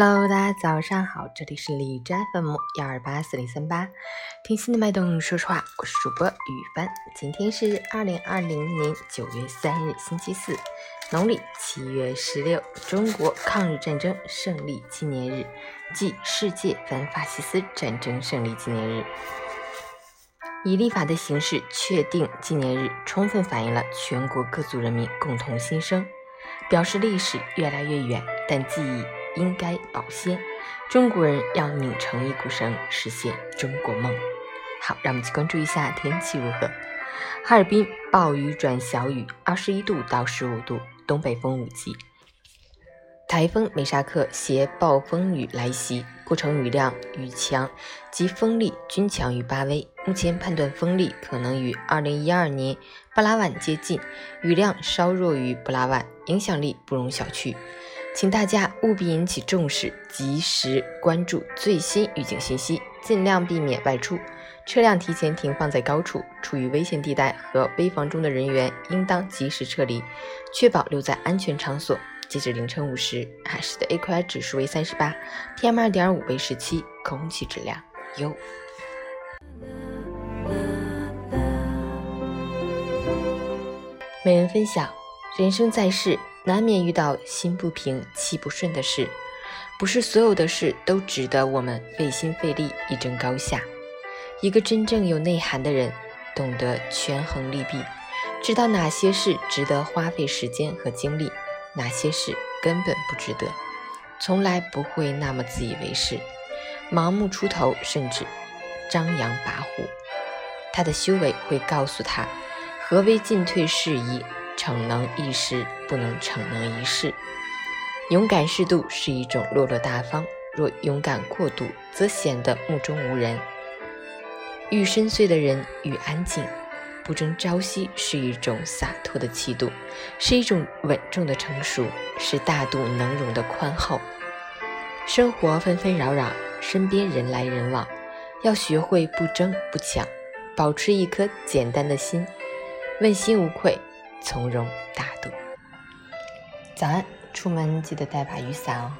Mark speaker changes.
Speaker 1: Hello，大家早上好，这里是李斋 FM 幺二八四零三八，听心的脉动，说实话，我是主播雨帆。今天是二零二零年九月三日，星期四，农历七月十六，中国抗日战争胜利纪念日即世界反法西斯战争胜利纪念日。以立法的形式确定纪念日，充分反映了全国各族人民共同心声，表示历史越来越远，但记忆。应该保鲜，中国人要拧成一股绳，实现中国梦。好，让我们去关注一下天气如何。哈尔滨暴雨转小雨，二十一度到十五度，东北风五级。台风梅沙克携暴风雨来袭，过程雨量、雨强及风力均强于八威。目前判断风力可能与二零一二年布拉万接近，雨量稍弱于布拉万，影响力不容小觑。请大家务必引起重视，及时关注最新预警信息，尽量避免外出。车辆提前停放在高处，处于危险地带和危房中的人员应当及时撤离，确保留在安全场所。截止凌晨五时，海市的 AQI 指数为三十八，PM 二点五为十七，空气质量优。每人分享：人生在世，难免遇到心不平、气不顺的事，不是所有的事都值得我们费心费力一争高下。一个真正有内涵的人，懂得权衡利弊，知道哪些事值得花费时间和精力。哪些事根本不值得，从来不会那么自以为是，盲目出头，甚至张扬跋扈。他的修为会告诉他，何为进退适宜，逞能一时，不能逞能一世。勇敢适度是一种落落大方，若勇敢过度，则显得目中无人。愈深邃的人愈安静。不争朝夕是一种洒脱的气度，是一种稳重的成熟，是大度能容的宽厚。生活纷纷扰扰，身边人来人往，要学会不争不抢，保持一颗简单的心，问心无愧，从容大度。早安，出门记得带把雨伞哦。